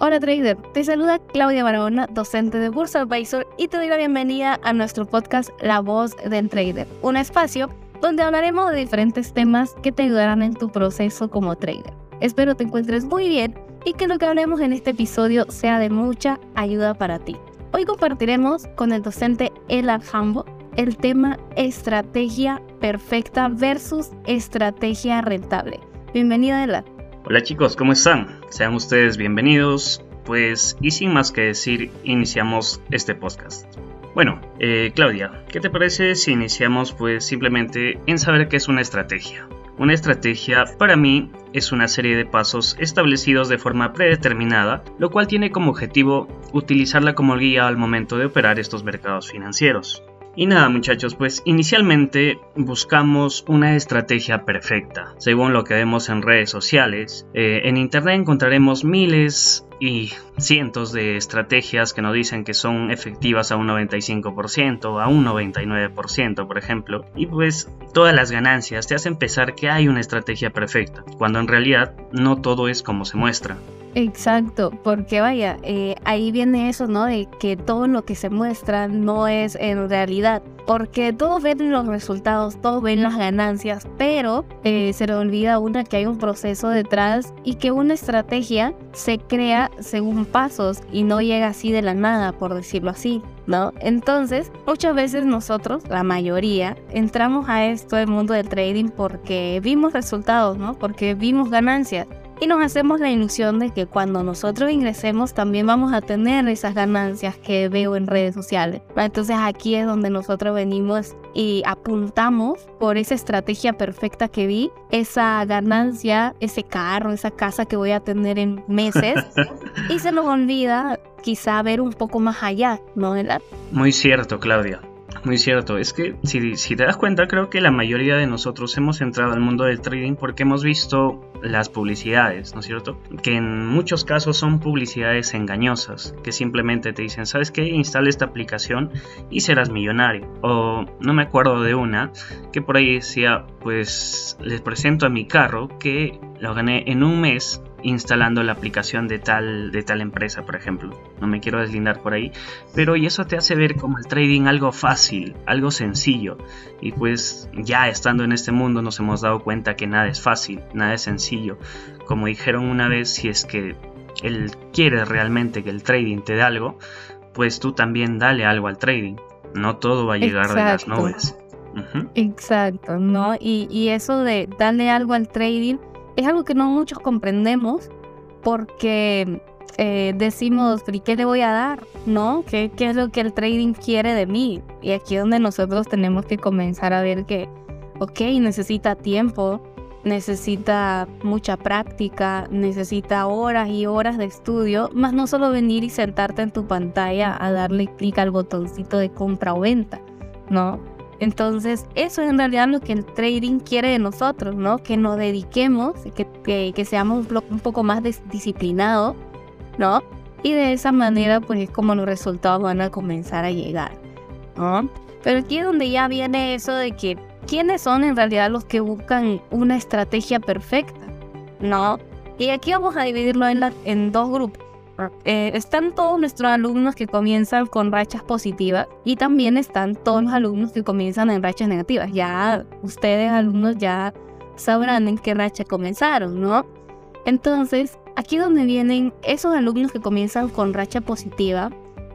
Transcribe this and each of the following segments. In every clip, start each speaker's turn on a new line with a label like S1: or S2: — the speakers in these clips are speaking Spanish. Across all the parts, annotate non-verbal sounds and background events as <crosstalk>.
S1: Hola trader, te saluda Claudia Barahona, docente de Bursa Advisor y te doy la bienvenida a nuestro podcast La Voz del Trader, un espacio donde hablaremos de diferentes temas que te ayudarán en tu proceso como trader. Espero te encuentres muy bien y que lo que hablemos en este episodio sea de mucha ayuda para ti. Hoy compartiremos con el docente Ela Hambo el tema estrategia perfecta versus estrategia rentable. Bienvenida Ela.
S2: Hola chicos, ¿cómo están? Sean ustedes bienvenidos. Pues, y sin más que decir, iniciamos este podcast. Bueno, eh, Claudia, ¿qué te parece si iniciamos pues simplemente en saber qué es una estrategia? Una estrategia para mí es una serie de pasos establecidos de forma predeterminada, lo cual tiene como objetivo utilizarla como guía al momento de operar estos mercados financieros. Y nada muchachos, pues inicialmente buscamos una estrategia perfecta. Según lo que vemos en redes sociales, eh, en internet encontraremos miles y cientos de estrategias que nos dicen que son efectivas a un 95%, a un 99%, por ejemplo, y pues todas las ganancias te hacen pensar que hay una estrategia perfecta, cuando en realidad no todo es como se muestra.
S1: Exacto, porque vaya, eh, ahí viene eso, ¿no? De que todo lo que se muestra no es en realidad, porque todos ven los resultados, todos ven las ganancias, pero eh, se le olvida una que hay un proceso detrás y que una estrategia se crea según pasos y no llega así de la nada, por decirlo así. ¿No? Entonces, muchas veces nosotros, la mayoría, entramos a esto del mundo del trading porque vimos resultados, ¿no? Porque vimos ganancias y nos hacemos la ilusión de que cuando nosotros ingresemos también vamos a tener esas ganancias que veo en redes sociales. Entonces aquí es donde nosotros venimos y apuntamos por esa estrategia perfecta que vi, esa ganancia, ese carro, esa casa que voy a tener en meses <laughs> y se nos olvida quizá ver un poco más allá, ¿no?
S2: Muy cierto, Claudia. Muy cierto, es que si, te das cuenta creo que la mayoría de nosotros hemos entrado al mundo del trading porque hemos visto las publicidades, ¿no es cierto? Que en muchos casos son publicidades engañosas, que simplemente te dicen, ¿sabes qué? Instala esta aplicación y serás millonario. O no me acuerdo de una que por ahí decía, pues les presento a mi carro que lo gané en un mes instalando la aplicación de tal, de tal empresa, por ejemplo. No me quiero deslindar por ahí, pero y eso te hace ver como el trading algo fácil, algo sencillo. Y pues ya estando en este mundo nos hemos dado cuenta que nada es fácil, nada es sencillo. Como dijeron una vez, si es que él quiere realmente que el trading te dé algo, pues tú también dale algo al trading. No todo va a llegar de las nubes.
S1: Exacto, ¿no? Y, y eso de darle algo al trading es algo que no muchos comprendemos porque eh, decimos, ¿y qué le voy a dar? ¿No? ¿Qué, ¿Qué es lo que el trading quiere de mí? Y aquí es donde nosotros tenemos que comenzar a ver que, ok, necesita tiempo, necesita mucha práctica, necesita horas y horas de estudio, más no solo venir y sentarte en tu pantalla a darle clic al botoncito de compra o venta, ¿no? Entonces, eso es en realidad lo que el trading quiere de nosotros, ¿no? Que nos dediquemos, que, que, seamos un poco más disciplinados, ¿no? Y de esa manera, pues es como los resultados van a comenzar a llegar, ¿no? Pero aquí es donde ya viene eso de que, ¿quiénes son en realidad los que buscan una estrategia perfecta? ¿No? Y aquí vamos a dividirlo en, en dos grupos. Eh, están todos nuestros alumnos que comienzan con rachas positivas y también están todos los alumnos que comienzan en rachas negativas. Ya ustedes alumnos ya sabrán en qué racha comenzaron, ¿no? Entonces, aquí donde vienen esos alumnos que comienzan con racha positiva,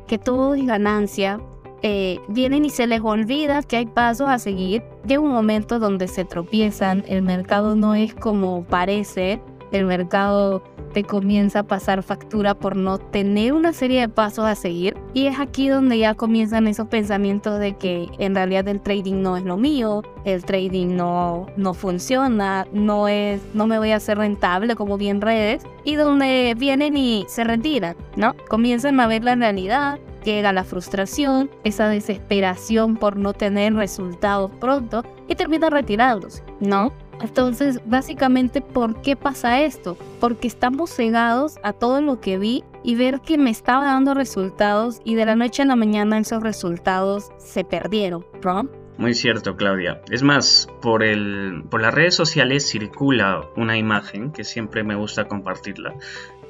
S1: que todo es ganancia, eh, vienen y se les olvida que hay pasos a seguir. Llega un momento donde se tropiezan, el mercado no es como parece, el mercado te comienza a pasar factura por no tener una serie de pasos a seguir. Y es aquí donde ya comienzan esos pensamientos de que en realidad el trading no es lo mío, el trading no, no funciona, no, es, no me voy a hacer rentable como bien redes. Y donde vienen y se retiran, ¿no? Comienzan a ver la realidad, llega la frustración, esa desesperación por no tener resultados pronto y termina retirándose, ¿no? Entonces, básicamente, ¿por qué pasa esto? Porque estamos cegados a todo lo que vi y ver que me estaba dando resultados y de la noche a la mañana esos resultados se perdieron, ¿no?
S2: Muy cierto, Claudia. Es más, por, el, por las redes sociales circula una imagen que siempre me gusta compartirla,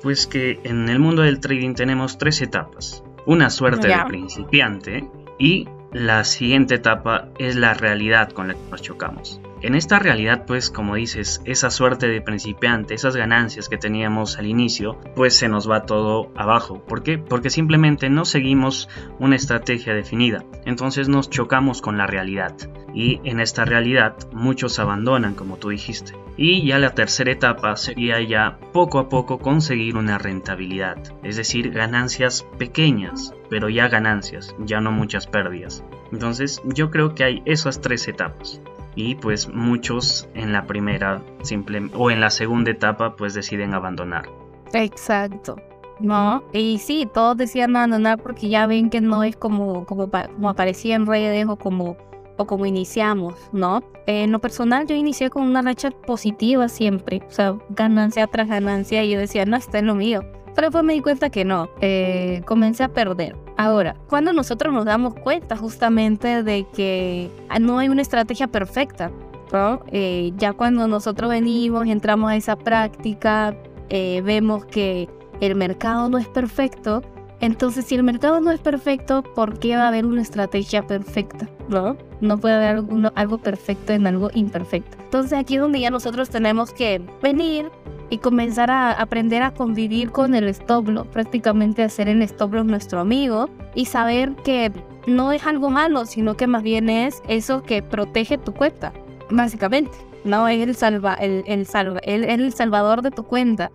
S2: pues que en el mundo del trading tenemos tres etapas. Una suerte de principiante y la siguiente etapa es la realidad con la que nos chocamos. En esta realidad, pues como dices, esa suerte de principiante, esas ganancias que teníamos al inicio, pues se nos va todo abajo. ¿Por qué? Porque simplemente no seguimos una estrategia definida. Entonces nos chocamos con la realidad. Y en esta realidad muchos abandonan, como tú dijiste. Y ya la tercera etapa sería ya poco a poco conseguir una rentabilidad. Es decir, ganancias pequeñas, pero ya ganancias, ya no muchas pérdidas. Entonces yo creo que hay esas tres etapas y pues muchos en la primera simple, o en la segunda etapa pues deciden abandonar.
S1: Exacto. No, y sí, todos decían abandonar porque ya ven que no es como, como, como aparecía en redes o como, o como iniciamos, ¿no? en lo personal yo inicié con una racha positiva siempre, o sea, ganancia tras ganancia y yo decía, no, está en lo mío. Pero después me di cuenta que no, eh, comencé a perder. Ahora, cuando nosotros nos damos cuenta justamente de que no hay una estrategia perfecta, ¿no? Eh, ya cuando nosotros venimos, entramos a esa práctica, eh, vemos que el mercado no es perfecto, entonces si el mercado no es perfecto, ¿por qué va a haber una estrategia perfecta? ¿No? No puede haber algo perfecto en algo imperfecto. Entonces aquí es donde ya nosotros tenemos que venir, y comenzar a aprender a convivir con el stop prácticamente hacer el stop nuestro amigo y saber que no es algo malo, sino que más bien es eso que protege tu cuenta, básicamente. No es el, salva, el, el, salva, el, el salvador de tu cuenta.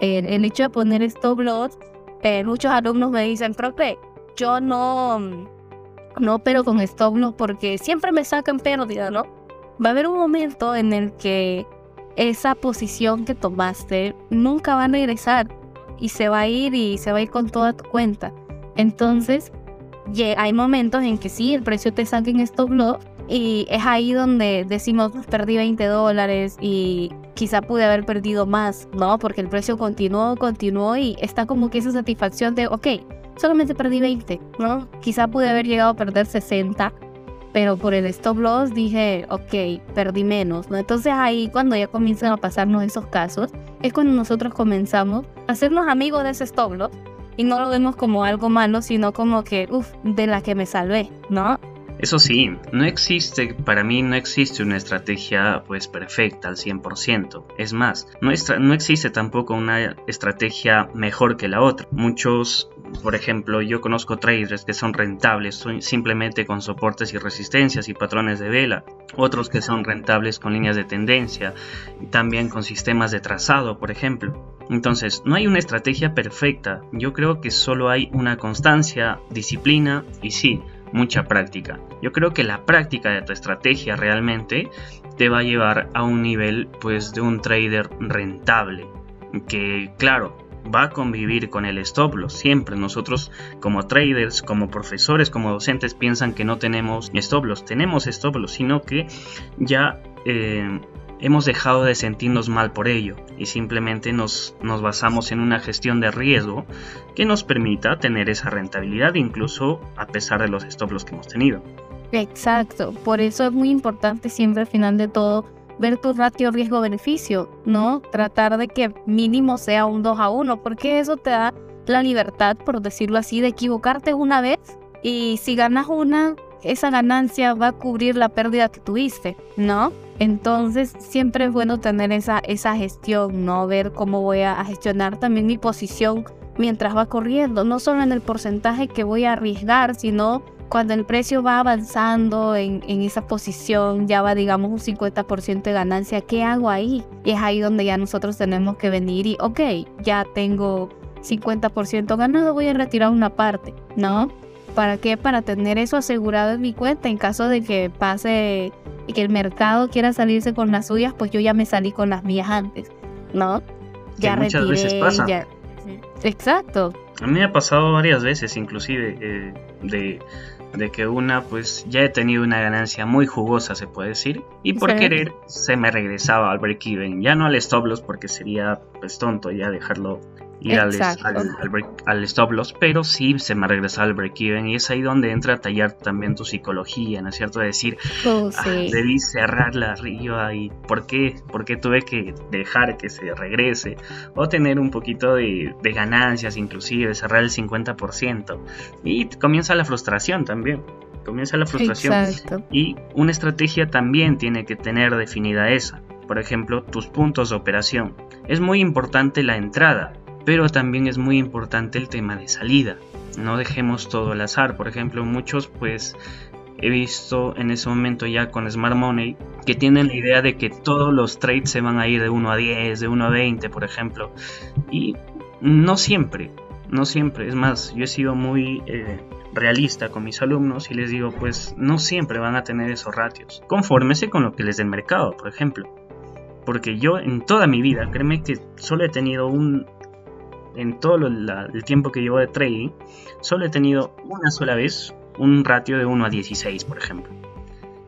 S1: El, hecho de poner stop loss, eh, muchos alumnos me dicen, profe, yo no, no pero con stop loss porque siempre me sacan pérdida, ¿no? Va a haber un momento en el que esa posición que tomaste nunca va a regresar y se va a ir y se va a ir con toda tu cuenta. Entonces, hay momentos en que sí, el precio te saca en stop loss y es ahí donde decimos, pues, perdí 20 dólares y quizá pude haber perdido más, ¿no? Porque el precio continuó, continuó y está como que esa satisfacción de, ok, solamente perdí 20, ¿no? Quizá pude haber llegado a perder 60 pero por el stop loss dije, ok, perdí menos, ¿no? Entonces ahí cuando ya comienzan a pasarnos esos casos, es cuando nosotros comenzamos a hacernos amigos de ese stop loss y no lo vemos como algo malo, sino como que, uff, de la que me salvé, ¿no?
S2: Eso sí, no existe, para mí no existe una estrategia pues perfecta al 100%. Es más, no, no existe tampoco una estrategia mejor que la otra. Muchos por ejemplo, yo conozco traders que son rentables simplemente con soportes y resistencias y patrones de vela, otros que son rentables con líneas de tendencia, también con sistemas de trazado, por ejemplo. Entonces, no hay una estrategia perfecta, yo creo que solo hay una constancia, disciplina y sí, mucha práctica. Yo creo que la práctica de tu estrategia realmente te va a llevar a un nivel pues de un trader rentable que claro va a convivir con el stop loss. Siempre nosotros como traders, como profesores, como docentes piensan que no tenemos stop loss. Tenemos stop loss, sino que ya eh, hemos dejado de sentirnos mal por ello y simplemente nos, basamos en una gestión de riesgo que nos permita tener esa rentabilidad incluso a pesar de los stop que hemos tenido.
S1: Exacto, por eso es muy importante siempre al final de todo ver tu ratio riesgo-beneficio, ¿no? Tratar de que mínimo sea un 2 a 1, porque eso te da la libertad, por decirlo así, de equivocarte una vez y si ganas una, esa ganancia va a cubrir la pérdida que tuviste, ¿no? Entonces siempre es bueno tener esa, esa gestión, ¿no? Ver cómo voy a gestionar también mi posición mientras va corriendo, no solo en el porcentaje que voy a arriesgar, sino cuando el precio va avanzando en, esa posición, ya va digamos un 50% de ganancia, ¿qué hago ahí? Y es ahí donde ya nosotros tenemos que venir y, ok, ya tengo 50% ganado, voy a retirar una parte, ¿no? ¿Para qué? Para tener eso asegurado en mi cuenta en caso de que pase y que el mercado quiera salirse con las suyas, pues yo ya me salí con las mías antes, ¿no?
S2: Ya muchas veces pasa.
S1: Exacto.
S2: A mí me ha pasado varias veces, inclusive, eh, de de que una pues ya he tenido una ganancia muy jugosa se puede decir y por querer se me regresaba al break even ya no al stop loss porque sería pues tonto ya dejarlo ir al, al, stop loss, pero sí se me regresa al break even y es ahí donde entra a tallar también tu psicología, ¿no es cierto? decir, oh, ah, debí cerrarla arriba y ¿por qué? ¿por qué tuve que dejar que se regrese? O tener un poquito de, de ganancias inclusive, cerrar el 50% y comienza la frustración también comienza la frustración. Y una estrategia también tiene que tener definida esa. Por ejemplo, tus puntos de operación. Es muy importante la entrada, pero también es muy importante el tema de salida. No dejemos todo al azar. Por ejemplo, muchos pues he visto en ese momento ya con Smart Money que tienen la idea de que todos los trades se van a ir de 1 a 10, de 1 a 20, por ejemplo. Y no siempre, no siempre. Es más, yo he sido muy eh, realista con mis alumnos y les digo, pues no siempre van a tener esos ratios. Confórmese con lo que les dé el mercado, por ejemplo. Porque yo en toda mi vida, créeme que solo he tenido un... En todo el tiempo que llevo de trading, solo he tenido una sola vez un ratio de 1 a 16, por ejemplo.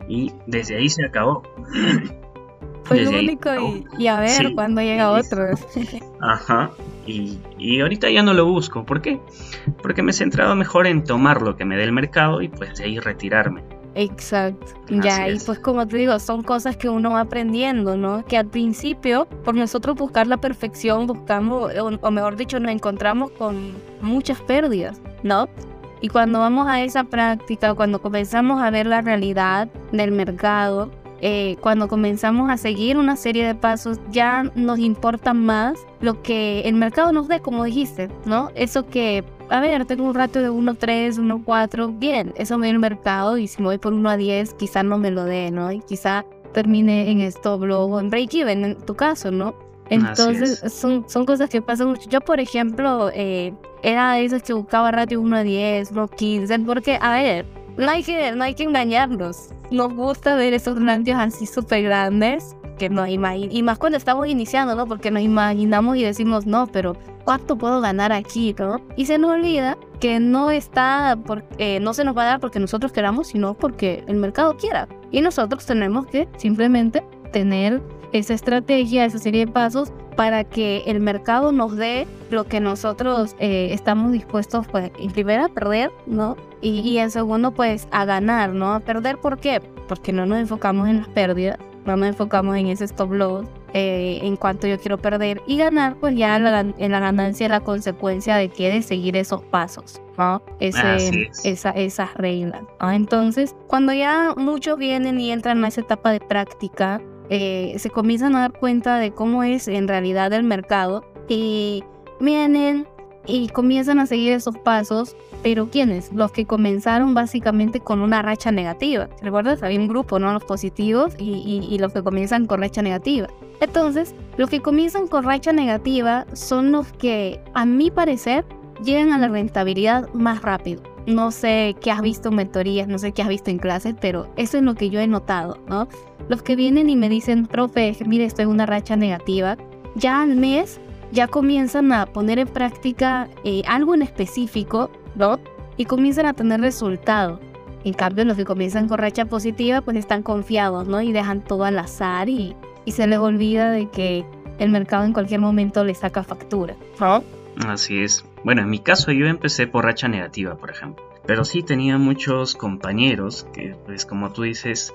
S2: Y desde ahí se acabó.
S1: Fue lo único y, a ver cuándo llega otro.
S2: Ajá. Y, y, ahorita ya no lo busco. ¿Por qué? Porque me he centrado mejor en tomar lo que me dé el mercado y pues de ahí retirarme.
S1: Exacto. ya, y pues como te digo, son cosas que uno va aprendiendo, ¿no? Que al principio, por nosotros buscar la perfección, buscamos, o, mejor dicho, nos encontramos con muchas pérdidas, ¿no? Y cuando vamos a esa práctica, cuando comenzamos a ver la realidad del mercado, eh, cuando comenzamos a seguir una serie de pasos, ya nos importa más lo que el mercado nos dé, como dijiste, ¿no? Eso que, a ver, tengo un rato de 1.3, 1.4, bien, eso me da el mercado y si me voy por 1 a 10, quizá no me lo dé, ¿no? Y quizá termine en stop loss o en break even, en tu caso, ¿no? Entonces, son, son cosas que pasan mucho. Yo, por ejemplo, eh, era de esas que buscaba ratio 1 a 10, 1 a 15, porque, a ver, no hay que, no hay que engañarnos nos gusta ver esos ratios así súper grandes que nos imaginamos, y más cuando estamos iniciando, ¿no? Porque nos imaginamos y decimos, no, pero ¿cuánto puedo ganar aquí, no? Y se nos olvida que no está, porque, no se nos va a dar porque nosotros queramos, sino porque el mercado quiera. Y nosotros tenemos que simplemente tener esa estrategia, esa serie de pasos para que el mercado nos dé lo que nosotros eh, estamos dispuestos, pues, en primera a perder, ¿no? Y, en segundo, pues a ganar, ¿no? A perder, ¿por qué? Porque no nos enfocamos en las pérdidas, no nos enfocamos en ese stop loss, eh, en cuanto yo quiero perder. Y ganar, pues ya en la ganancia la consecuencia de que de seguir esos pasos, ¿no? Ese, esa, esas reglas. ¿no? Entonces, cuando ya muchos vienen y entran a esa etapa de práctica, eh, se comienzan a dar cuenta de cómo es en realidad el mercado y vienen y comienzan a seguir esos pasos, pero ¿quiénes? Los que comenzaron básicamente con una racha negativa. ¿Recuerdas? Había un grupo, ¿no? Los positivos y, los que comienzan con racha negativa. Entonces, los que comienzan con racha negativa son los que, a mi parecer, llegan a la rentabilidad más rápido. No sé qué has visto en mentorías, no sé qué has visto en clases, pero eso es lo que yo he notado, ¿no? Los que vienen y me dicen, profe, mire, estoy en una racha negativa, ya al mes ya comienzan a poner en práctica eh, algo en específico, ¿no? Y comienzan a tener resultados. En cambio, los que comienzan con racha positiva, pues están confiados, ¿no? Y dejan todo al azar y, y se les olvida de que el mercado en cualquier momento les saca factura.
S2: Así es. Bueno, en mi caso yo empecé por racha negativa, por ejemplo. Pero sí tenía muchos compañeros que, pues como tú dices,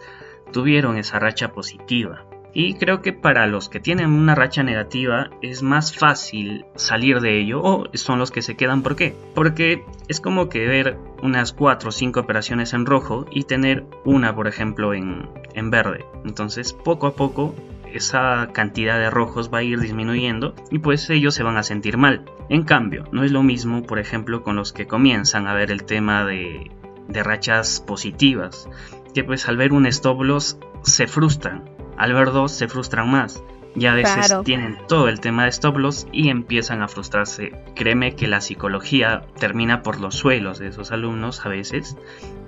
S2: tuvieron esa racha positiva. Y creo que para los que tienen una racha negativa es más fácil salir de ello o son los que se quedan. ¿Por qué? Porque es como que ver unas 4 o 5 operaciones en rojo y tener una, por ejemplo, en, en verde. Entonces, poco a poco esa cantidad de rojos va a ir disminuyendo y pues ellos se van a sentir mal. En cambio, no es lo mismo, por ejemplo, con los que comienzan a ver el tema de, de rachas positivas, que pues al ver un stop loss se frustran al ver dos se frustran más. Y a veces tienen todo el tema de stop loss y empiezan a frustrarse. Créeme que la psicología termina por los suelos de esos alumnos a veces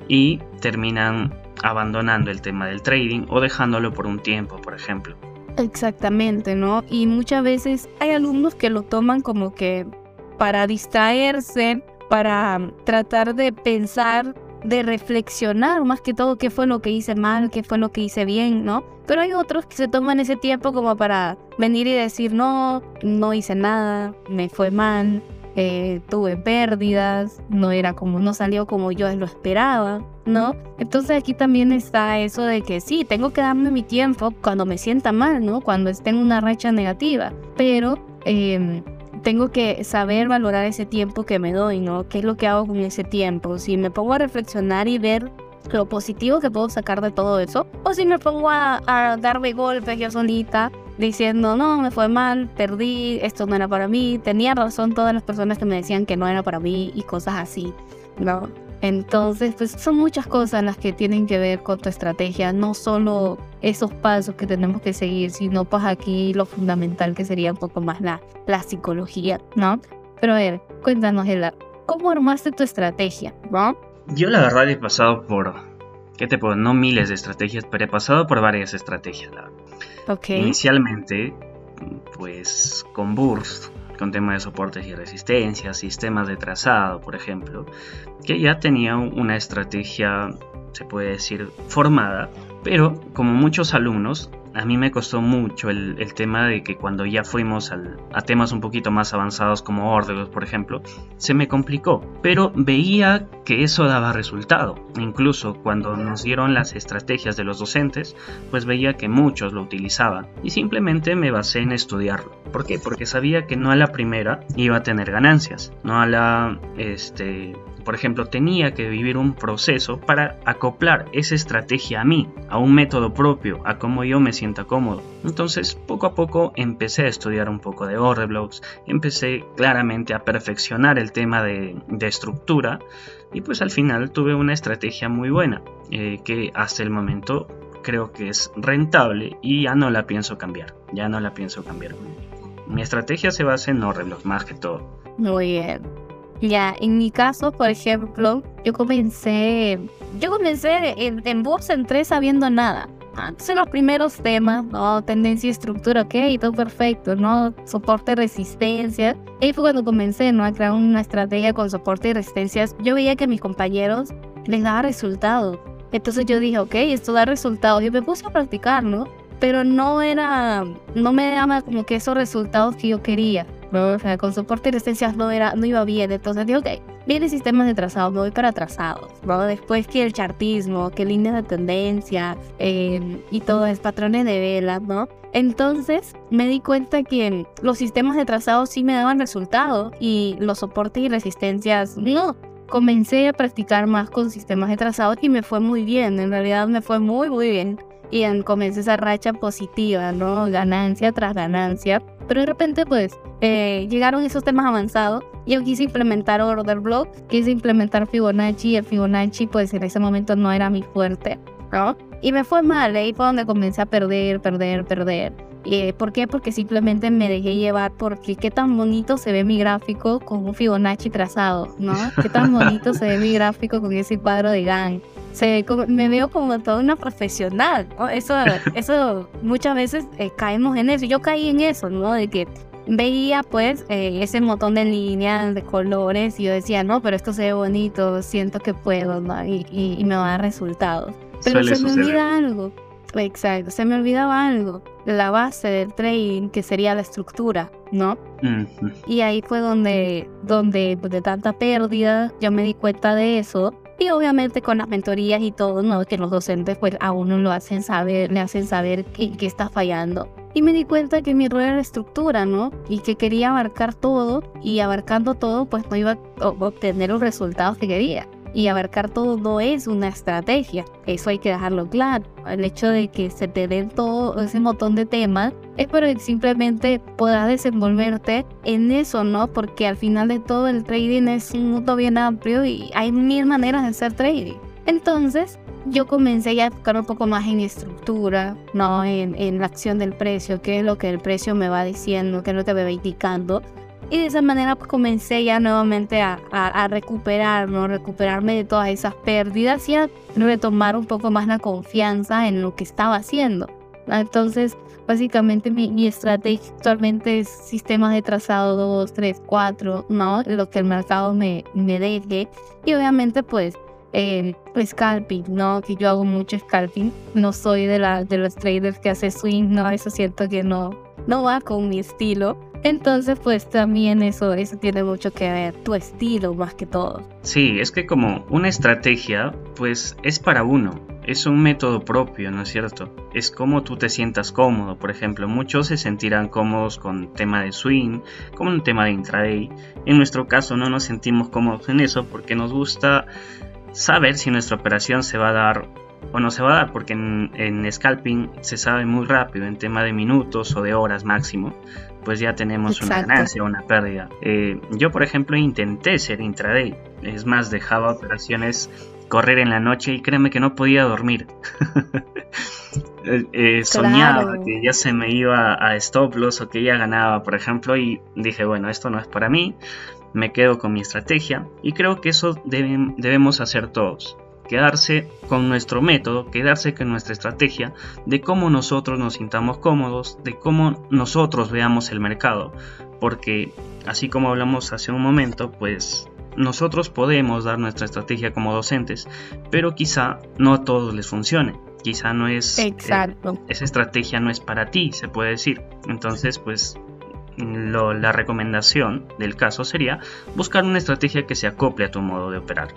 S2: y terminan abandonando el tema del trading o dejándolo por un tiempo, por ejemplo.
S1: Exactamente, ¿no? Y muchas veces hay alumnos que lo toman como que para distraerse, para tratar de pensar de reflexionar más que todo qué fue lo que hice mal, qué fue lo que hice bien, ¿no? Pero hay otros que se toman ese tiempo como para venir y decir, no, no hice nada, me fue mal, eh, tuve pérdidas, no era como, no salió como yo lo esperaba, ¿no? Entonces aquí también está eso de que sí, tengo que darme mi tiempo cuando me sienta mal, ¿no? Cuando esté en una racha negativa, pero em, tengo que saber valorar ese tiempo que me doy, ¿no? ¿Qué es lo que hago con ese tiempo? Si me pongo a reflexionar y ver lo positivo que puedo sacar de todo eso, o si me pongo a, a darme golpes yo solita diciendo, no, me fue mal, perdí, esto no era para mí, tenía razón todas las personas que me decían que no era para mí y cosas así, ¿no? Entonces, pues son muchas cosas las que tienen que ver con tu estrategia, no solo esos pasos que tenemos que seguir, sino pues aquí lo fundamental que sería un poco más la, la psicología, ¿no? Pero a ver, cuéntanos, Ela, ¿cómo armaste tu estrategia, ¿no?
S2: Yo la verdad he pasado por, ¿qué te puedo? No miles de estrategias, pero he pasado por varias estrategias, la.
S1: Okay.
S2: Inicialmente, pues con Burst, con temas de soportes y resistencias, sistemas de trazado, por ejemplo, que ya tenía una estrategia, se puede decir, formada, pero como muchos alumnos, a mí me costó mucho el, tema de que cuando ya fuimos a temas un poquito más avanzados como Ordelos, por ejemplo, se me complicó. Pero veía que eso daba resultado. Incluso cuando nos dieron las estrategias de los docentes, pues veía que muchos lo utilizaban. Y simplemente me basé en estudiarlo. ¿Por qué? Porque sabía que no a la primera iba a tener ganancias. No a la este, por ejemplo, tenía que vivir un proceso para acoplar esa estrategia a mí, a un método propio, a cómo yo me sienta cómodo. Entonces, poco a poco empecé a estudiar un poco de Orderblocks, empecé claramente a perfeccionar el tema de, estructura y pues al final tuve una estrategia muy buena eh, que hasta el momento creo que es rentable y ya no la pienso cambiar, ya no la pienso cambiar. Mi estrategia se basa en Orderblocks más que todo.
S1: Muy bien. Ya, en mi caso, por ejemplo, yo comencé, yo comencé en, en Vox entré sabiendo nada. Entonces los primeros temas, ¿no? Tendencia y estructura, ok, todo perfecto, ¿no? Soporte resistencia. Ahí fue cuando comencé, ¿no? A crear una estrategia con soporte y resistencias. Yo veía que a mis compañeros les daba resultados. Entonces yo dije, ok, esto da resultados. Y me puse a practicar, ¿no? Pero no era, no me daba como que esos resultados que yo quería. O sea, con soporte y resistencias no, era, no iba bien. Entonces digo, ok, viene sistemas de trazado, me voy para trazados. ¿no? Después que el chartismo, que líneas de tendencia em, y todo es patrones de velas, ¿no? Entonces me di cuenta que los sistemas de trazado sí me daban resultados y los soportes y resistencias no. Comencé a practicar más con sistemas de trazado y me fue muy bien. En realidad me fue muy, muy bien y comencé esa racha positiva, ¿no? Ganancia tras ganancia. Pero de repente, pues, eh, llegaron esos temas avanzados. Yo quise implementar Order Block, quise implementar Fibonacci y el Fibonacci, pues, en ese momento no era mi fuerte, ¿no? Y me fue mal, ahí fue donde comencé a perder, perder, perder. Eh, ¿Por qué? Porque simplemente me dejé llevar porque qué tan bonito se ve mi gráfico con un Fibonacci trazado, ¿no? Qué tan bonito se ve mi gráfico con ese cuadro de Gantt. Se, me veo como toda una profesional, ¿no? Eso, <laughs> eso muchas veces eh, caemos en eso. Yo caí en eso, ¿no? De que veía pues eh, ese montón de líneas, de colores y yo decía, no, pero esto se ve bonito, siento que puedo, ¿no? Y, y, me va a dar resultados. Pero se me olvida algo Exacto, se me olvidaba algo, la base del trading, que sería la estructura, ¿no? Y ahí fue donde, donde pues, de tanta pérdida, yo me di cuenta de eso. Y obviamente con las mentorías y todo, ¿no? Que los docentes pues a uno lo hacen saber, le hacen saber qué, qué está fallando. Y me di cuenta que mi rol era la estructura, ¿no? Y que quería abarcar todo y abarcando todo pues no iba a obtener los resultados que quería y abarcar todo no es una estrategia. Eso hay que dejarlo claro. El hecho de que se te den todo ese montón de temas es para que simplemente puedas desenvolverte en eso, ¿no? Porque al final de todo el trading es un mundo bien amplio y hay mil maneras de hacer trading. Entonces, yo comencé ya a enfocar un poco más en estructura, ¿no? En, en la acción del precio, qué es lo que el precio me va diciendo, qué es lo que me va indicando y de esa manera pues, comencé ya nuevamente a, a, recuperar, recuperarme de todas esas pérdidas y a retomar un poco más la confianza en lo que estaba haciendo. Entonces, básicamente mi, estrategia actualmente es sistemas de trazado 2, 3, 4, ¿no? Lo que el mercado me, me deje. Y obviamente pues eh, scalping, ¿no? Que yo hago mucho scalping. No soy de, la, de los traders que hace swing, no, eso siento que no, no va con mi estilo. Entonces, pues también eso, eso tiene mucho que ver, tu estilo más que todo.
S2: Sí, es que como una estrategia, pues es para uno, es un método propio, ¿no es cierto? Es como tú te sientas cómodo, por ejemplo, muchos se sentirán cómodos con tema de swing, como un tema de intraday. En nuestro caso no nos sentimos cómodos en eso porque nos gusta saber si nuestra operación se va a dar o no se va a dar, porque en, scalping se sabe muy rápido, en tema de minutos o de horas máximo, pues ya tenemos una ganancia o una pérdida. Eh, yo, por ejemplo, intenté ser intraday, es más, dejaba operaciones correr en la noche y créeme que no podía dormir. <laughs> Eh, eh, soñaba que ya se me iba a stop loss o que ya ganaba, por ejemplo, y dije, bueno, esto no es para mí, me quedo con mi estrategia y creo que eso debemos hacer todos quedarse con nuestro método, quedarse con nuestra estrategia de cómo nosotros nos sintamos cómodos, de cómo nosotros veamos el mercado, porque así como hablamos hace un momento, pues nosotros podemos dar nuestra estrategia como docentes, pero quizá no a todos les funcione. Quizá no es...
S1: Eh, Exacto.
S2: esa estrategia no es para ti, se puede decir. Entonces, pues la recomendación del caso sería buscar una estrategia que se acople a tu modo de operar.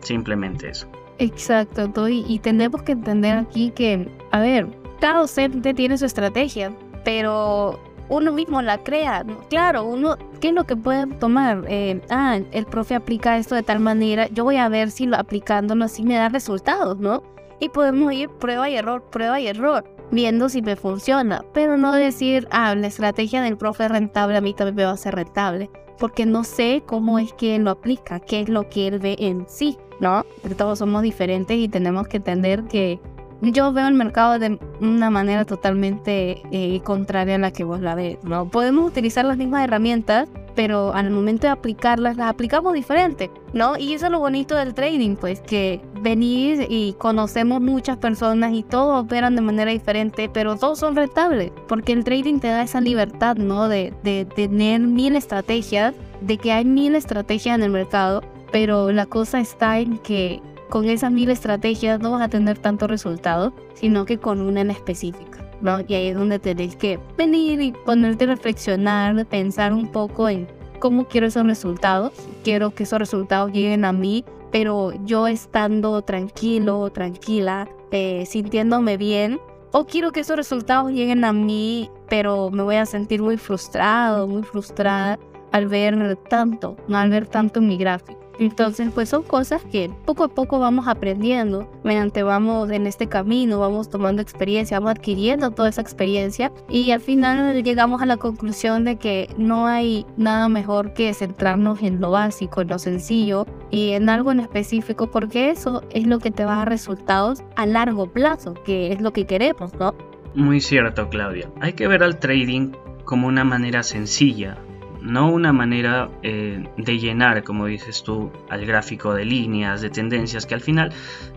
S2: Simplemente eso.
S1: Exacto, y, tenemos que entender aquí que, a ver, cada docente tiene su estrategia, pero uno mismo la crea. Claro, uno, ¿qué es lo que puede tomar? Eh, ah, el profe aplica esto de tal manera, yo voy a ver si lo aplicándolo así me da resultados, ¿no? Y podemos ir prueba y error, prueba y error, viendo si me funciona, pero no decir, ah, la estrategia del profe es rentable, a mí también me va a ser rentable, porque no sé cómo es que él lo aplica, qué es lo que él ve en sí. ¿No? Todos somos diferentes y tenemos que entender que yo veo el mercado de una manera totalmente eh, contraria a la que vos la ves, ¿no? Podemos utilizar las mismas herramientas, pero al momento de aplicarlas, las aplicamos diferente, ¿no? Y eso es lo bonito del trading, pues, que venís y conocemos muchas personas y todos operan de manera diferente, pero todos son rentables, porque el trading te da esa libertad, ¿no? De, de tener mil estrategias, de que hay mil estrategias en el mercado pero la cosa está en que con esas mil estrategias no vas a tener tanto resultado, sino que con una en específica. ¿no? Y ahí es donde tenés que venir y ponerte a reflexionar, pensar un poco en cómo quiero esos resultados. Quiero que esos resultados lleguen a mí, pero yo estando tranquilo, tranquila, eh, sintiéndome bien. O quiero que esos resultados lleguen a mí, pero me voy a sentir muy frustrado, muy frustrada al ver tanto, al ver tanto en mi gráfico. Entonces, pues son cosas que poco a poco vamos aprendiendo, mediante vamos en este camino, vamos tomando experiencia, vamos adquiriendo toda esa experiencia y al final llegamos a la conclusión de que no hay nada mejor que centrarnos en lo básico, en lo sencillo y en algo en específico, porque eso es lo que te va a dar resultados a largo plazo, que es lo que queremos, ¿no?
S2: Muy cierto, Claudia. Hay que ver al trading como una manera sencilla no una manera eh, de llenar, como dices tú, al gráfico de líneas, de tendencias, que al final,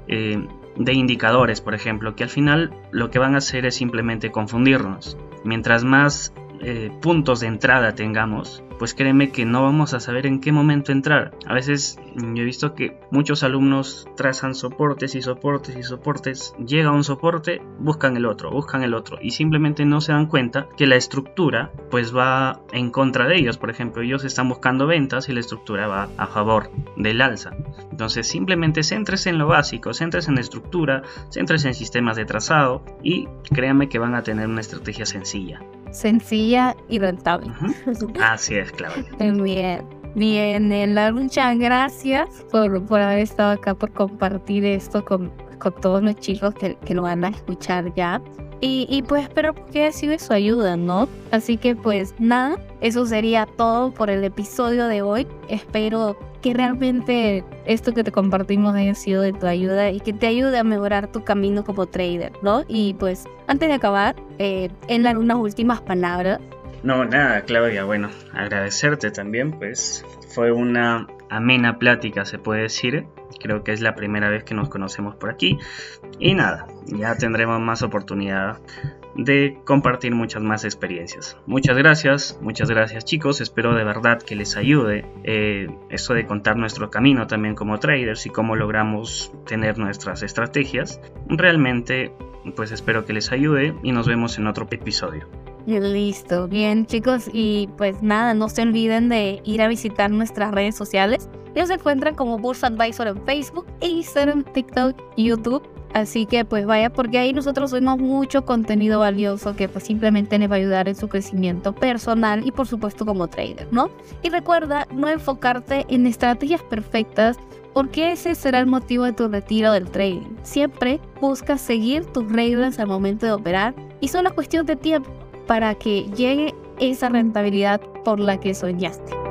S2: eh, de indicadores, por ejemplo, que al final lo que van a hacer es simplemente confundirnos. Mientras más eh, puntos de entrada tengamos, pues créeme que no vamos a saber en qué momento entrar. A veces yo he visto que muchos alumnos trazan soportes y soportes y soportes, llega un soporte, buscan el otro, buscan el otro y simplemente no se dan cuenta que la estructura pues va en contra de ellos. Por ejemplo, ellos están buscando ventas y la estructura va a favor del alza. Entonces simplemente céntrese en lo básico, céntrese en estructura, céntrese en sistemas de trazado y créanme que van a tener una estrategia sencilla.
S1: Sencilla y rentable. <laughs>
S2: Así es.
S1: Bien. Bien, muchas gracias por, por haber estado acá, por compartir esto con, con todos los chicos que, que lo van a escuchar ya. Y, y, pues espero que haya sido su ayuda, ¿no? Así que pues nada, eso sería todo por el episodio de hoy. Espero que realmente esto que te compartimos haya sido de tu ayuda y que te ayude a mejorar tu camino como trader, ¿no? Y pues antes de acabar, eh, en unas últimas palabras,
S2: No, nada, Claudia, bueno, agradecerte también, pues fue una amena plática, se puede decir. Creo que es la primera vez que nos conocemos por aquí. Y nada, ya tendremos más oportunidad de compartir muchas más experiencias. Muchas gracias, muchas gracias chicos, espero de verdad que les ayude eh, esto de contar nuestro camino también como traders y cómo logramos tener nuestras estrategias. Realmente pues espero que les ayude y nos vemos en otro episodio.
S1: Listo, bien chicos y pues nada, no se olviden de ir a visitar nuestras redes sociales. Ellos se encuentran como Bursa Advisor en Facebook, Instagram, TikTok, YouTube. Así que pues vaya porque ahí nosotros subimos mucho contenido valioso que pues simplemente les va a ayudar en su crecimiento personal y por supuesto como trader, ¿no? Y recuerda no enfocarte en estrategias perfectas porque ese será el motivo de tu retiro del trading. Siempre busca seguir tus reglas al momento de operar y solo cuestión de tiempo para que llegue esa rentabilidad por la que soñaste.